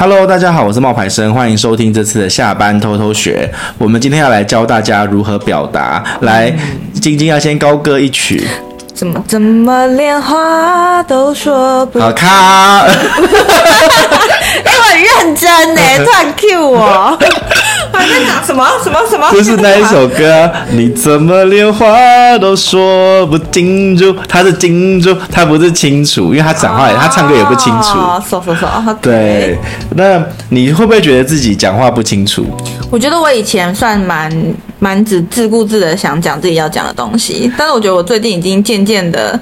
Hello，大家好，我是冒牌生，欢迎收听这次的下班偷偷学。我们今天要来教大家如何表达。来，晶晶要先高歌一曲。怎么怎么连话都说不好卡。哎，我很认真呢，突然 Q 我。还在讲什么什么什么？就是那一首歌，你怎么连话都说不清楚？他是清楚，他不是清楚，因为他讲话，他唱歌也不清楚。说说说，对。那你会不会觉得自己讲话不清楚？我觉得我以前算蛮蛮只自顾自的想讲自己要讲的东西，但是我觉得我最近已经渐渐的。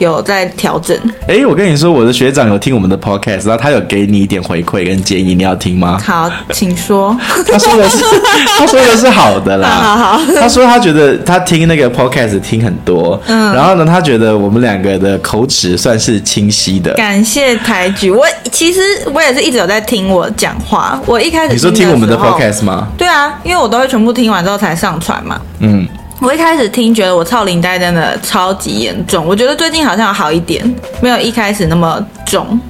有在调整。哎、欸，我跟你说，我的学长有听我们的 podcast，然后他有给你一点回馈跟建议，你要听吗？好，请说。他说的是，他说的是好的啦。好好好。他说他觉得他听那个 podcast 听很多，嗯，然后呢，他觉得我们两个的口齿算是清晰的。感谢抬举。我其实我也是一直有在听我讲话。我一开始你说听我们的 podcast 吗？对啊，因为我都会全部听完之后才上传嘛。嗯。我一开始听觉得我操领带真的超级严重，我觉得最近好像好一点，没有一开始那么重。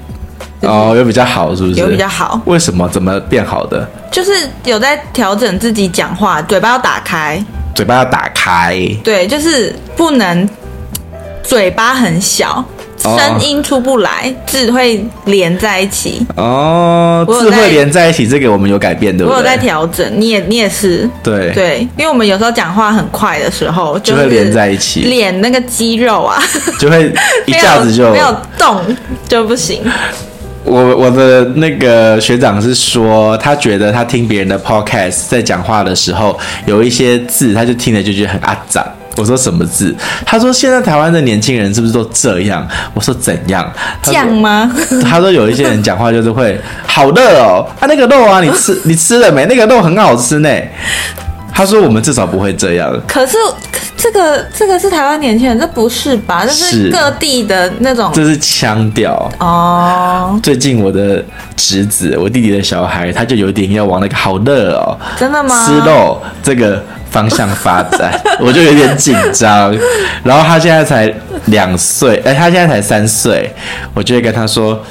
哦，有比较好是不是？有比较好。为什么？怎么变好的？就是有在调整自己讲话，嘴巴要打开。嘴巴要打开。对，就是不能嘴巴很小。声音出不来，oh. 字会连在一起。哦、oh，字会连在一起，这个我们有改变的。我有在调整，你也你也是。对对，因为我们有时候讲话很快的时候，就会连在一起，脸那个肌肉啊，就会一下子就没有，没有动就不行。我我的那个学长是说，他觉得他听别人的 podcast 在讲话的时候，有一些字，他就听了就觉得很阿杂。我说什么字？他说现在台湾的年轻人是不是都这样？我说怎样？这样吗？他说有一些人讲话就是会好热哦，啊那个肉啊，你吃你吃了没？那个肉很好吃呢。他说我们至少不会这样。可是这个这个是台湾年轻人，这不是吧？这是各地的那种，这是腔调哦。最近我的侄子，我弟弟的小孩，他就有点要往那个好热哦，真的吗？吃肉这个。方向发展，我就有点紧张。然后他现在才两岁，哎，他现在才三岁，我就会跟他说，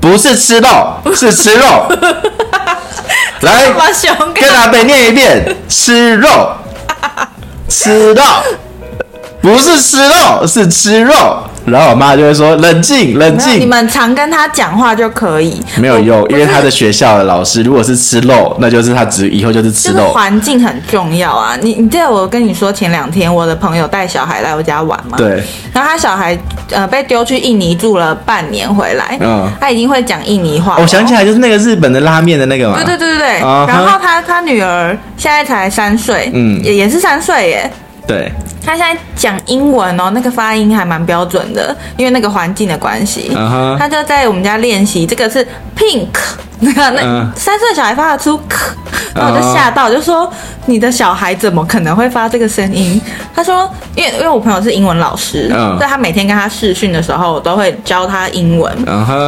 不是吃肉，是吃肉。来，跟阿北念一遍，吃肉，吃肉，不是吃肉，是吃肉。然后我妈就会说：“冷静，冷静。”你们常跟他讲话就可以。没有用，因为他的学校的老师，如果是吃肉，那就是他只以后就是吃肉。就是环境很重要啊！你你记得我跟你说，前两天我的朋友带小孩来我家玩嘛？对。然后他小孩呃被丢去印尼住了半年回来，嗯，他已经会讲印尼话。我想起来就是那个日本的拉面的那个嘛。对对对对对。Uh-huh. 然后他他女儿现在才三岁，嗯，也也是三岁耶。对。他现在讲英文哦，那个发音还蛮标准的，因为那个环境的关系。Uh-huh. 他就在我们家练习，这个是 pink。那个那三岁小孩发得出“咳”，然后我就吓到，就说：“你的小孩怎么可能会发这个声音？”他说：“因为因为我朋友是英文老师，所以他每天跟他试训的时候，我都会教他英文。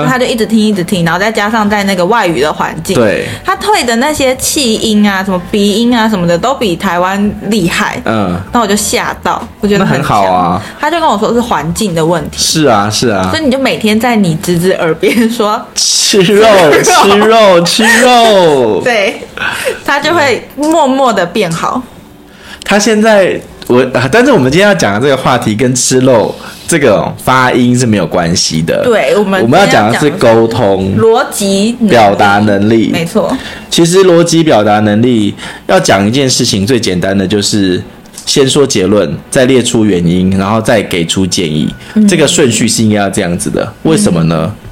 他就一直听一直听，然后再加上在那个外语的环境，对，他退的那些气音啊、什么鼻音啊什么的，都比台湾厉害。嗯，那我就吓到，我觉得很好啊。他就跟我说是环境的问题。是啊，是啊。所以你就每天在你侄子耳边说 吃肉，吃肉。吃肉，吃肉，对，他就会默默的变好。他现在我，但是我们今天要讲的这个话题跟吃肉这个发音是没有关系的。对，我们我们要讲的是沟通、逻辑、表达能力。没错，其实逻辑表达能力要讲一件事情，最简单的就是先说结论，再列出原因，然后再给出建议。嗯、这个顺序是应该要这样子的。为什么呢？嗯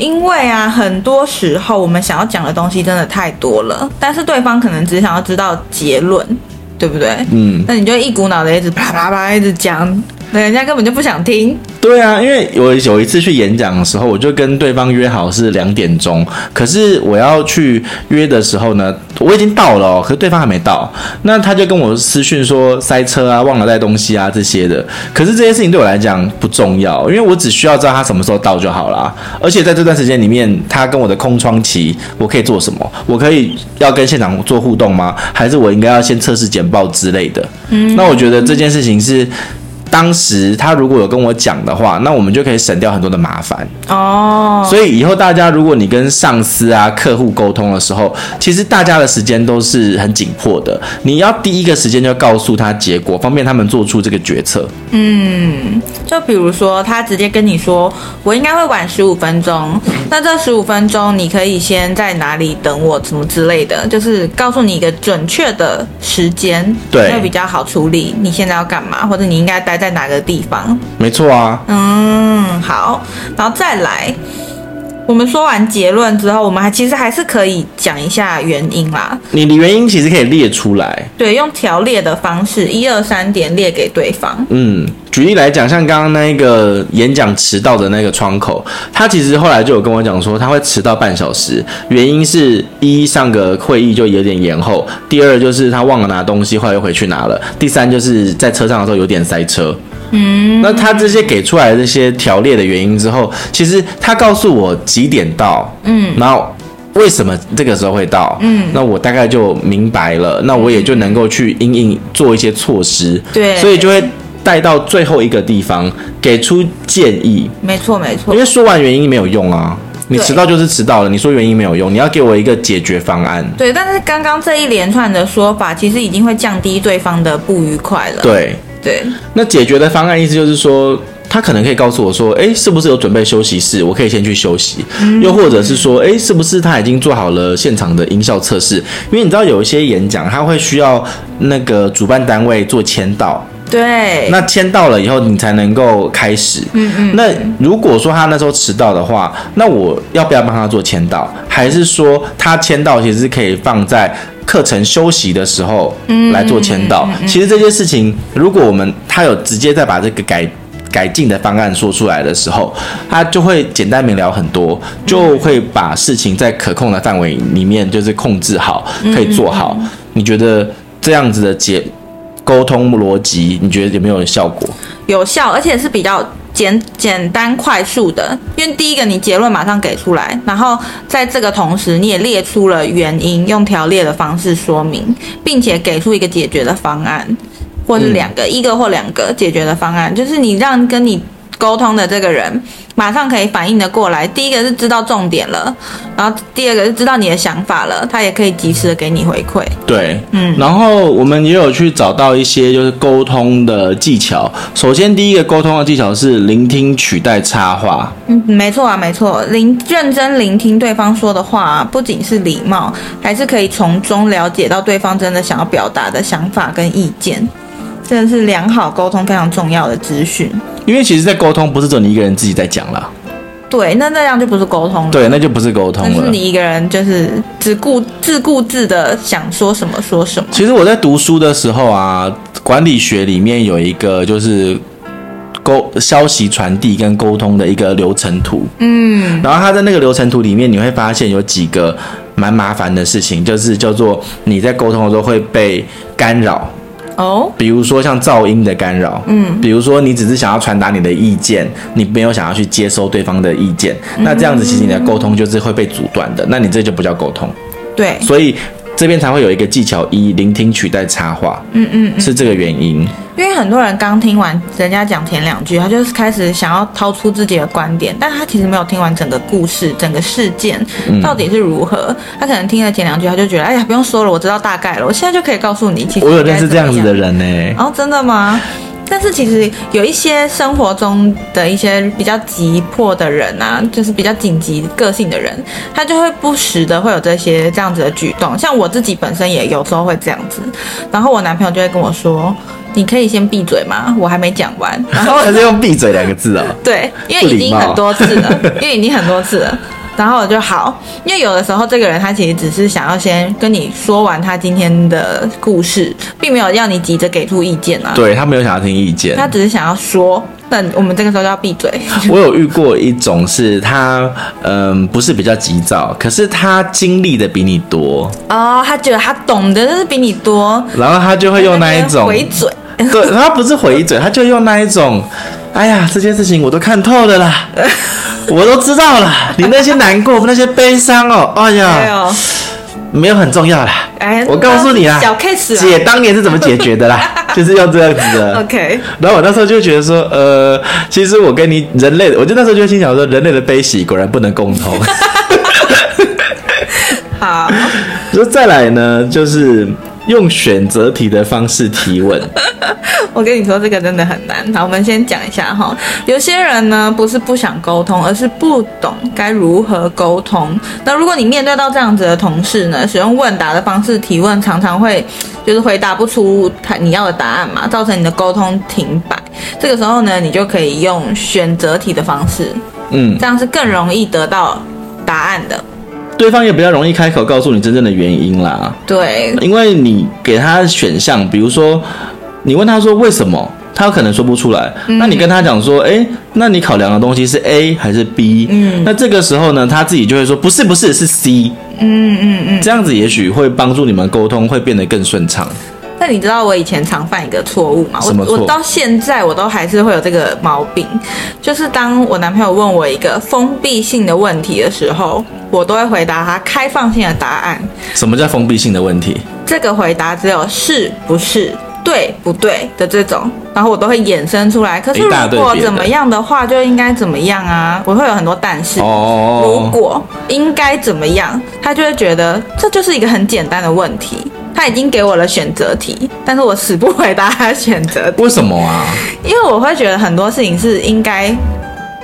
因为啊，很多时候我们想要讲的东西真的太多了，但是对方可能只想要知道结论，对不对？嗯，那你就一股脑的一直啪啪啪一直讲。那人家根本就不想听。对啊，因为我有一次去演讲的时候，我就跟对方约好是两点钟，可是我要去约的时候呢，我已经到了哦，可是对方还没到。那他就跟我私讯说塞车啊，忘了带东西啊这些的。可是这些事情对我来讲不重要，因为我只需要知道他什么时候到就好啦。而且在这段时间里面，他跟我的空窗期，我可以做什么？我可以要跟现场做互动吗？还是我应该要先测试简报之类的？嗯，那我觉得这件事情是。当时他如果有跟我讲的话，那我们就可以省掉很多的麻烦哦。所以以后大家如果你跟上司啊、客户沟通的时候，其实大家的时间都是很紧迫的，你要第一个时间就告诉他结果，方便他们做出这个决策。嗯，就比如说他直接跟你说，我应该会晚十五分钟，那这十五分钟你可以先在哪里等我，什么之类的，就是告诉你一个准确的时间，对，会比较好处理。你现在要干嘛，或者你应该待在哪个地方？没错啊。嗯，好，然后再来，我们说完结论之后，我们还其实还是可以讲一下原因啦。你的原因其实可以列出来，对，用条列的方式，一二三点列给对方。嗯，举例来讲，像刚刚那个演讲迟到的那个窗口，他其实后来就有跟我讲说，他会迟到半小时，原因是一上个会议就有点延后，第二就是他忘了拿东西，后来又回去拿了，第三就是在车上的时候有点塞车。嗯，那他这些给出来的这些条列的原因之后，其实他告诉我几点到，嗯，然后为什么这个时候会到，嗯，那我大概就明白了，那我也就能够去因应做一些措施，对，所以就会带到最后一个地方给出建议，没错没错，因为说完原因没有用啊，你迟到就是迟到了，你说原因没有用，你要给我一个解决方案，对，但是刚刚这一连串的说法，其实已经会降低对方的不愉快了，对。对，那解决的方案意思就是说，他可能可以告诉我说，诶，是不是有准备休息室？我可以先去休息。嗯、又或者是说，诶，是不是他已经做好了现场的音效测试？因为你知道有一些演讲，他会需要那个主办单位做签到。对。那签到了以后，你才能够开始。嗯嗯。那如果说他那时候迟到的话，那我要不要帮他做签到？还是说他签到其实是可以放在？课程休息的时候来做签到，其实这些事情，如果我们他有直接再把这个改改进的方案说出来的时候，他就会简单明了很多，就会把事情在可控的范围里面就是控制好，可以做好。你觉得这样子的结沟通逻辑，你觉得有没有效果？有效，而且是比较。简简单快速的，因为第一个你结论马上给出来，然后在这个同时你也列出了原因，用条列的方式说明，并且给出一个解决的方案，或是两个、嗯、一个或两个解决的方案，就是你让跟你沟通的这个人。马上可以反应的过来。第一个是知道重点了，然后第二个是知道你的想法了，他也可以及时的给你回馈。对，嗯，然后我们也有去找到一些就是沟通的技巧。首先，第一个沟通的技巧是聆听取代插话。嗯，没错啊，没错，聆认真聆听对方说的话，不仅是礼貌，还是可以从中了解到对方真的想要表达的想法跟意见。真的是良好沟通非常重要的资讯。因为其实，在沟通不是只有你一个人自己在讲了。对，那那样就不是沟通了。对，那就不是沟通了。就是你一个人，就是只顾自顾自的想说什么说什么。其实我在读书的时候啊，管理学里面有一个就是沟消息传递跟沟通的一个流程图。嗯，然后他在那个流程图里面，你会发现有几个蛮麻烦的事情，就是叫做你在沟通的时候会被干扰。哦，比如说像噪音的干扰，嗯，比如说你只是想要传达你的意见，你没有想要去接收对方的意见，那这样子其实你的沟通就是会被阻断的，那你这就不叫沟通。对，所以这边才会有一个技巧一，聆听取代插话，嗯嗯，是这个原因。因为很多人刚听完人家讲前两句，他就是开始想要掏出自己的观点，但他其实没有听完整个故事、整个事件到底是如何。嗯、他可能听了前两句，他就觉得，哎呀，不用说了，我知道大概了，我现在就可以告诉你。其实我有认识这样子的人呢、欸。哦，真的吗？但是其实有一些生活中的一些比较急迫的人啊，就是比较紧急个性的人，他就会不时的会有这些这样子的举动。像我自己本身也有时候会这样子，然后我男朋友就会跟我说：“你可以先闭嘴吗？我还没讲完。”然后 他是用“闭嘴”两个字啊、哦？对，因为已经很多次了，因为已经很多次了。然后我就好，因为有的时候这个人他其实只是想要先跟你说完他今天的故事，并没有要你急着给出意见啊。对，他没有想要听意见，他只是想要说，那我们这个时候就要闭嘴。我有遇过一种是他，嗯，不是比较急躁，可是他经历的比你多哦，他觉得他懂得就是比你多，然后他就会用那一种回嘴，对，他不是回嘴，他就用那一种，哎呀，这件事情我都看透了啦。我都知道了，你那些难过、那些悲伤哦，哎呀，没有很重要啦。哎，我告诉你啊，小 case，姐当年是怎么解决的啦？就是要这样子的。OK。然后我那时候就觉得说，呃，其实我跟你人类，我就那时候就心想说，人类的悲喜果然不能共通。好。说再来呢，就是。用选择题的方式提问，我跟你说这个真的很难。好，我们先讲一下哈。有些人呢不是不想沟通，而是不懂该如何沟通。那如果你面对到这样子的同事呢，使用问答的方式提问，常常会就是回答不出他你要的答案嘛，造成你的沟通停摆。这个时候呢，你就可以用选择题的方式，嗯，这样是更容易得到答案的。对方也比较容易开口告诉你真正的原因啦。对，因为你给他选项，比如说你问他说为什么，他可能说不出来。嗯、那你跟他讲说，哎，那你考量的东西是 A 还是 B？嗯，那这个时候呢，他自己就会说不是不是是 C。嗯嗯嗯，这样子也许会帮助你们沟通会变得更顺畅。那你知道我以前常犯一个错误吗？我我到现在我都还是会有这个毛病，就是当我男朋友问我一个封闭性的问题的时候，我都会回答他开放性的答案。什么叫封闭性的问题？这个回答只有是不是、对不对的这种，然后我都会衍生出来。可是如果怎么样的话，就应该怎么样啊？我会有很多但是。哦。如果应该怎么样，他就会觉得这就是一个很简单的问题。他已经给我了选择题，但是我死不回答他选择题。为什么啊？因为我会觉得很多事情是应该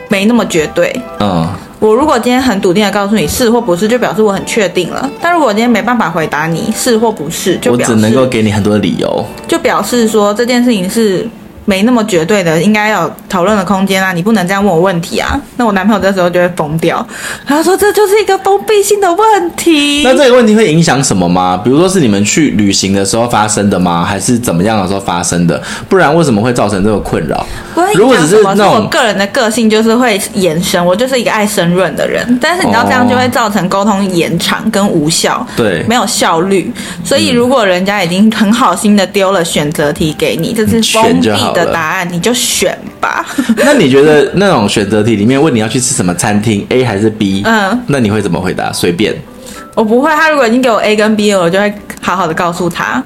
没那么绝对。嗯，我如果今天很笃定的告诉你是或不是，就表示我很确定了。但如果我今天没办法回答你是或不是，就表示我只能够给你很多理由，就表示说这件事情是。没那么绝对的，应该有讨论的空间啊！你不能这样问我问题啊！那我男朋友这时候就会疯掉，他说这就是一个封闭性的问题。那这个问题会影响什么吗？比如说是你们去旅行的时候发生的吗？还是怎么样的时候发生的？不然为什么会造成这个困扰？如果只是那我个人的个性就是会延伸，我就是一个爱申润的人。但是你知道这样就会造成沟通延长跟无效，对，没有效率。所以如果人家已经很好心的丢了选择题给你，这是封闭的答案，你就选吧。那你觉得那种选择题里面问你要去吃什么餐厅，A 还是 B？嗯，那你会怎么回答？随便。我不会。他如果已经给我 A 跟 B 了，我就会好好的告诉他。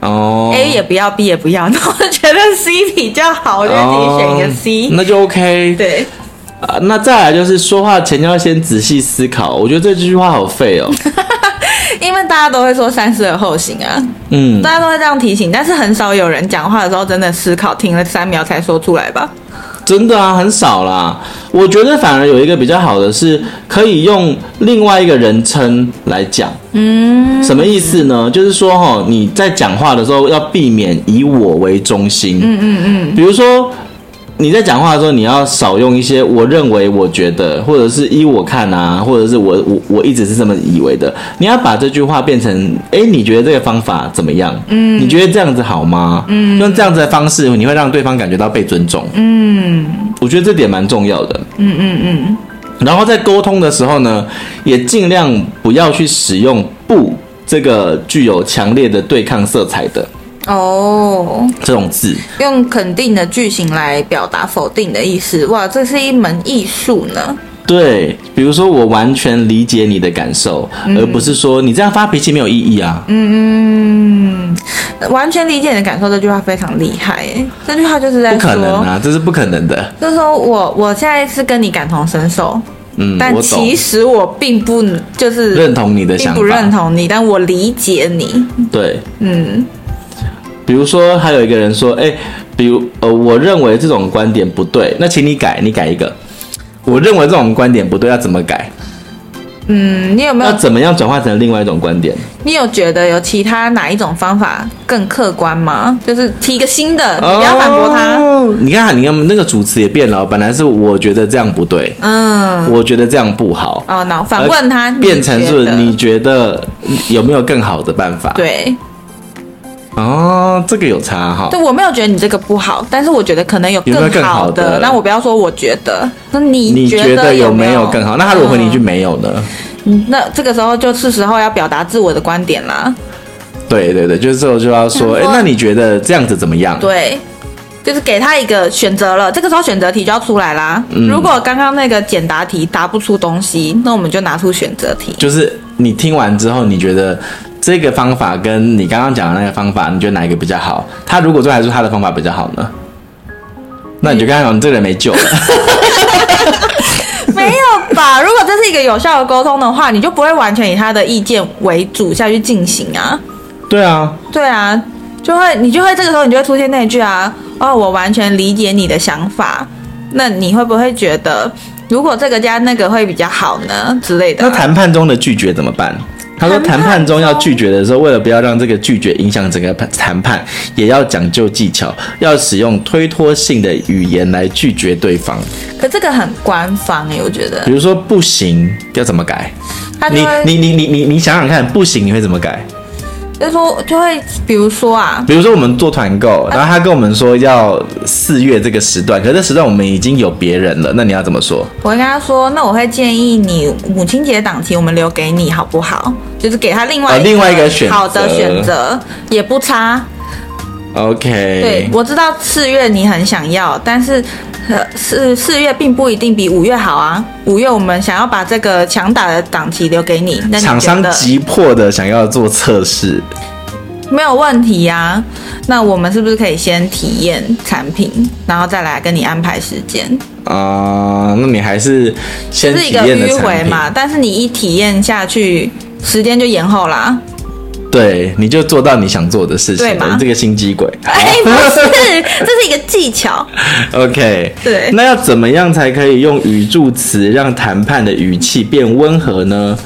哦。A 也不要，B 也不要，那我觉得 C 比较好，我就自己选一个 C。那就 OK。对。啊，那再来就是说话前要先仔细思考。我觉得这句话好废哦。因为大家都会说三思而后行啊，嗯，大家都会这样提醒，但是很少有人讲话的时候真的思考，停了三秒才说出来吧？真的啊，很少啦。我觉得反而有一个比较好的是，可以用另外一个人称来讲。嗯，什么意思呢？就是说哈，你在讲话的时候要避免以我为中心。嗯嗯嗯，比如说。你在讲话的时候，你要少用一些“我认为”“我觉得”或者是依我看啊，或者是我我我一直是这么以为的。你要把这句话变成：哎，你觉得这个方法怎么样？嗯，你觉得这样子好吗？嗯，用这样子的方式，你会让对方感觉到被尊重。嗯，我觉得这点蛮重要的。嗯嗯嗯。然后在沟通的时候呢，也尽量不要去使用“不”这个具有强烈的对抗色彩的。哦，这种字用肯定的句型来表达否定的意思，哇，这是一门艺术呢。对，比如说我完全理解你的感受，嗯、而不是说你这样发脾气没有意义啊。嗯嗯，完全理解你的感受这句话非常厉害，这句话就是在说，不可能啊，这是不可能的。就是说我我现在是跟你感同身受，嗯，但其实我并不就是认同你的想法，并不认同你，但我理解你。对，嗯。比如说，还有一个人说：“哎，比如呃，我认为这种观点不对，那请你改，你改一个。我认为这种观点不对，要怎么改？嗯，你有没有？要怎么样转化成另外一种观点？你有觉得有其他哪一种方法更客观吗？就是提一个新的，你不要反驳他。哦，你看，你看那个主持也变了，本来是我觉得这样不对，嗯，我觉得这样不好。哦，那反问他，变成是你觉得有没有更好的办法？对。”哦，这个有差哈。对，我没有觉得你这个不好，但是我觉得可能有更好的。有没有更好的？那我不要说我觉得，那你你觉得有没有更好？那他如果回你一句没有呢？嗯，那这个时候就是时候要表达自我的观点啦。对对对，就是这时候就要说，哎，那你觉得这样子怎么样？对。就是给他一个选择了，这个时候选择题就要出来啦。嗯、如果刚刚那个简答题答不出东西，那我们就拿出选择题。就是你听完之后，你觉得这个方法跟你刚刚讲的那个方法，你觉得哪一个比较好？他如果做还是他的方法比较好呢？那你就刚刚讲，你这个人没救了。没有吧？如果这是一个有效的沟通的话，你就不会完全以他的意见为主下去进行啊。对啊，对啊，就会你就会这个时候你就会出现那句啊。哦，我完全理解你的想法。那你会不会觉得，如果这个加那个会比较好呢？之类的。那谈判中的拒绝怎么办？他说，谈判中要拒绝的时候，为了不要让这个拒绝影响整个谈判，也要讲究技巧，要使用推脱性的语言来拒绝对方。可这个很官方诶，我觉得。比如说不行，要怎么改？你你你你你你想想看，不行你会怎么改？就说就会，比如说啊，比如说我们做团购，然后他跟我们说要四月这个时段，可是这时段我们已经有别人了，那你要怎么说？我会跟他说，那我会建议你母亲节档期我们留给你好不好？就是给他另外另外一个选好的选择，也不差。OK，对，我知道四月你很想要，但是。四四月并不一定比五月好啊。五月我们想要把这个强打的档期留给你，那你厂商急迫的想要做测试，没有问题呀、啊。那我们是不是可以先体验产品，然后再来跟你安排时间？啊、呃，那你还是先是一个迂回嘛？但是你一体验下去，时间就延后啦。对，你就做到你想做的事情。对吗？这个心机鬼。哎，不是，这是一个技巧。OK。对。那要怎么样才可以用语助词让谈判的语气变温和呢？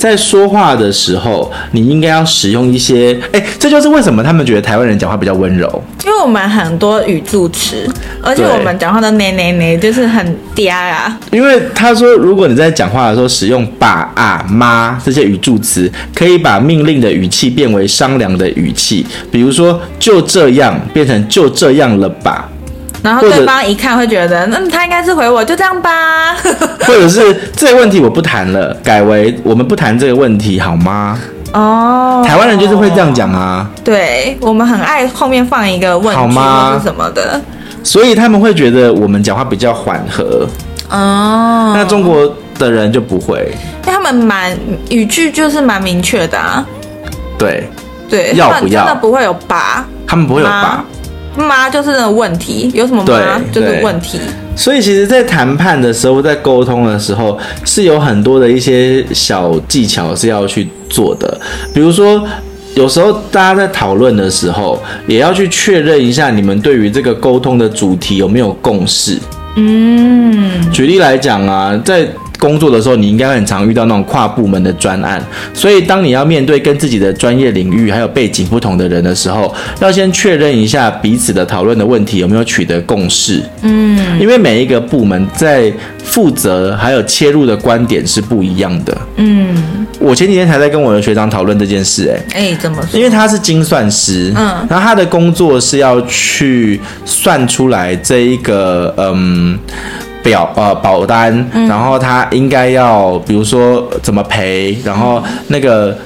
在说话的时候，你应该要使用一些，哎，这就是为什么他们觉得台湾人讲话比较温柔，因为我们很多语助词，而且我们讲话的呢呢呢就是很嗲啊。因为他说，如果你在讲话的时候使用爸啊妈这些语助词，可以把命令的语气变为商量的语气，比如说就这样变成就这样了吧。然后对方一看会觉得，那他应该是回我就这样吧，或者是这个问题我不谈了，改为我们不谈这个问题好吗？哦，台湾人就是会这样讲啊。对，我们很爱后面放一个问题好吗？什么的，所以他们会觉得我们讲话比较缓和。哦，那中国的人就不会，因为他们蛮语句就是蛮明确的啊。对对，要不要？真的不会有吧？他们不会有吧？妈就是那个问题，有什么妈就是问题。所以其实，在谈判的时候，在沟通的时候，是有很多的一些小技巧是要去做的。比如说，有时候大家在讨论的时候，也要去确认一下你们对于这个沟通的主题有没有共识。嗯，举例来讲啊，在工作的时候，你应该很常遇到那种跨部门的专案，所以当你要面对跟自己的专业领域还有背景不同的人的时候，要先确认一下彼此的讨论的问题有没有取得共识。嗯，因为每一个部门在负责还有切入的观点是不一样的。嗯，我前几天才在跟我的学长讨论这件事，哎，哎，怎么说？因为他是精算师，嗯，然后他的工作是要去算出来这一个，嗯。表呃保单，然后他应该要比如说怎么赔，然后那个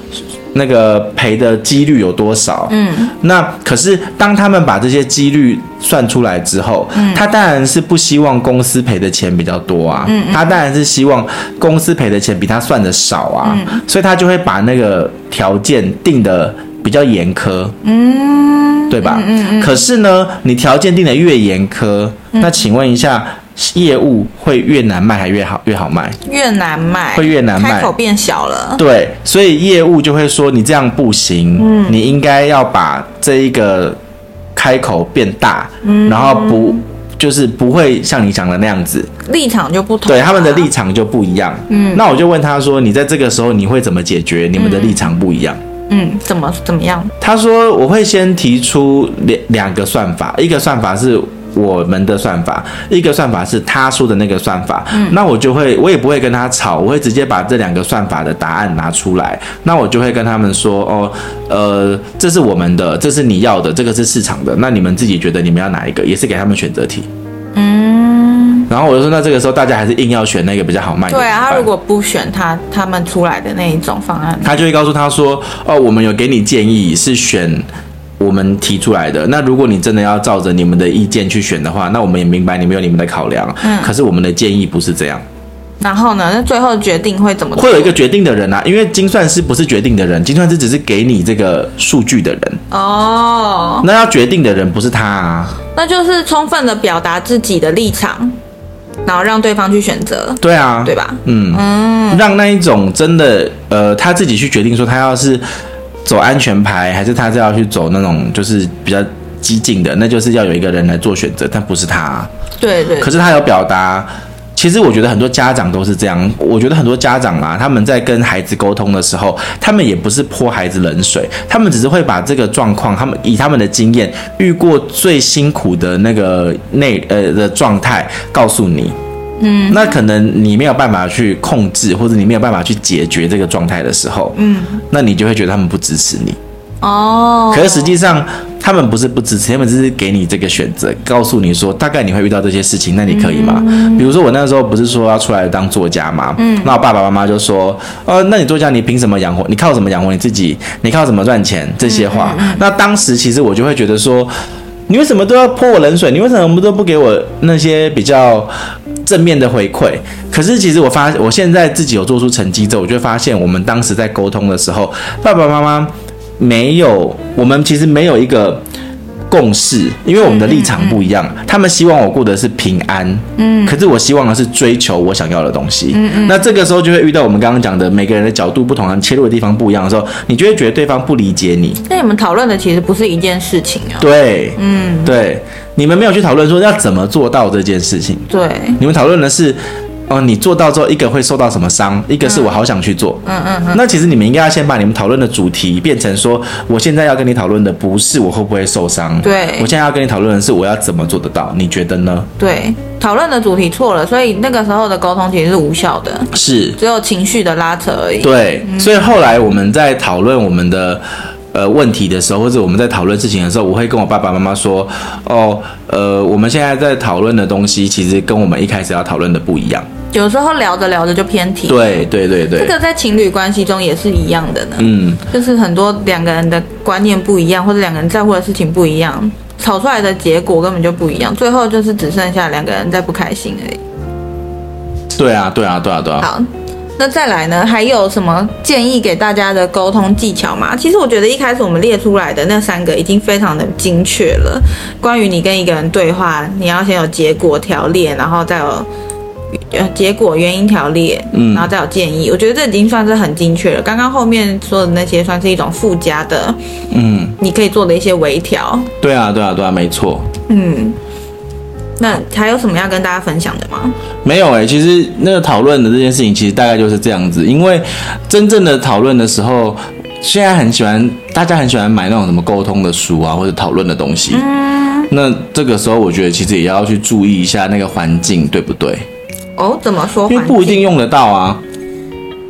那个赔的几率有多少？嗯，那可是当他们把这些几率算出来之后，嗯，他当然是不希望公司赔的钱比较多啊，嗯，他当然是希望公司赔的钱比他算的少啊，嗯，所以他就会把那个条件定的比较严苛，嗯，对吧？嗯嗯，可是呢，你条件定的越严苛，那请问一下。业务会越难卖还越好越好卖？越难卖会越难卖，开口变小了。对，所以业务就会说你这样不行，嗯，你应该要把这一个开口变大，嗯，然后不就是不会像你讲的那样子，立场就不同，对，他们的立场就不一样。嗯，那我就问他说，你在这个时候你会怎么解决？你们的立场不一样。嗯，怎么怎么样？他说我会先提出两两个算法，一个算法是。我们的算法，一个算法是他说的那个算法，嗯，那我就会，我也不会跟他吵，我会直接把这两个算法的答案拿出来，那我就会跟他们说，哦，呃，这是我们的，这是你要的，这个是市场的，那你们自己觉得你们要哪一个，也是给他们选择题，嗯，然后我就说，那这个时候大家还是硬要选那个比较好卖的，对啊，他如果不选他他们出来的那一种方案，他就会告诉他说，哦，我们有给你建议是选。我们提出来的。那如果你真的要照着你们的意见去选的话，那我们也明白你们有你们的考量。嗯，可是我们的建议不是这样。然后呢？那最后决定会怎么？会有一个决定的人啊，因为精算师不是决定的人，精算师只是给你这个数据的人。哦。那要决定的人不是他啊。那就是充分的表达自己的立场，然后让对方去选择。对啊，对吧？嗯嗯。让那一种真的呃，他自己去决定说他要是走安全牌，还是他是要去走那种就是比较激进的，那就是要有一个人来做选择，但不是他啊。对对。可是他有表达。其实我觉得很多家长都是这样。我觉得很多家长啊，他们在跟孩子沟通的时候，他们也不是泼孩子冷水，他们只是会把这个状况，他们以他们的经验，遇过最辛苦的那个内呃的状态告诉你。嗯，那可能你没有办法去控制，或者你没有办法去解决这个状态的时候，嗯，那你就会觉得他们不支持你。哦，可是实际上。他们不是不支持，他们只是给你这个选择，告诉你说大概你会遇到这些事情，那你可以吗？嗯、比如说我那时候不是说要出来当作家吗？嗯，那我爸爸妈妈就说，呃，那你作家你凭什么养活？你靠什么养活你自己？你靠什么赚钱？这些话，嗯嗯嗯、那当时其实我就会觉得说，你为什么都要泼我冷水？你为什么都不给我那些比较正面的回馈？可是其实我发，我现在自己有做出成绩之后，我就发现我们当时在沟通的时候，爸爸妈妈。没有，我们其实没有一个共识，因为我们的立场不一样。嗯嗯嗯、他们希望我过的是平安，嗯，可是我希望的是追求我想要的东西。嗯嗯，那这个时候就会遇到我们刚刚讲的每个人的角度不同，切入的地方不一样的时候，你就会觉得对方不理解你。那你们讨论的其实不是一件事情啊。对，嗯，对，你们没有去讨论说要怎么做到这件事情。对，你们讨论的是。哦，你做到之后，一个会受到什么伤？一个是我好想去做。嗯嗯嗯。那其实你们应该要先把你们讨论的主题变成说，我现在要跟你讨论的不是我会不会受伤。对。我现在要跟你讨论的是我要怎么做得到？你觉得呢？对，讨论的主题错了，所以那个时候的沟通其实是无效的。是。只有情绪的拉扯而已。对。所以后来我们在讨论我们的。呃，问题的时候，或者我们在讨论事情的时候，我会跟我爸爸妈妈说，哦，呃，我们现在在讨论的东西，其实跟我们一开始要讨论的不一样。有时候聊着聊着就偏题。对对对对。这个在情侣关系中也是一样的呢。嗯。就是很多两个人的观念不一样，或者两个人在乎的事情不一样，吵出来的结果根本就不一样，最后就是只剩下两个人在不开心而已。对啊，对啊，对啊，对啊。好。那再来呢？还有什么建议给大家的沟通技巧吗？其实我觉得一开始我们列出来的那三个已经非常的精确了。关于你跟一个人对话，你要先有结果条列，然后再有呃结果原因条列，嗯，然后再有建议。我觉得这已经算是很精确了。刚刚后面说的那些算是一种附加的，嗯，你可以做的一些微调。对啊，对啊，对啊，没错。嗯。那还有什么要跟大家分享的吗？没有哎、欸，其实那个讨论的这件事情，其实大概就是这样子。因为真正的讨论的时候，现在很喜欢，大家很喜欢买那种什么沟通的书啊，或者讨论的东西。嗯。那这个时候，我觉得其实也要去注意一下那个环境，对不对？哦，怎么说？因为不一定用得到啊。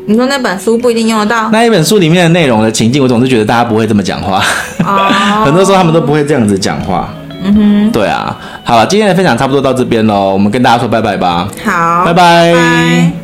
你说那本书不一定用得到？那一本书里面的内容的情境，我总是觉得大家不会这么讲话。哦。很多时候他们都不会这样子讲话。嗯哼，对啊，好了，今天的分享差不多到这边喽，我们跟大家说拜拜吧。好，拜拜。拜拜。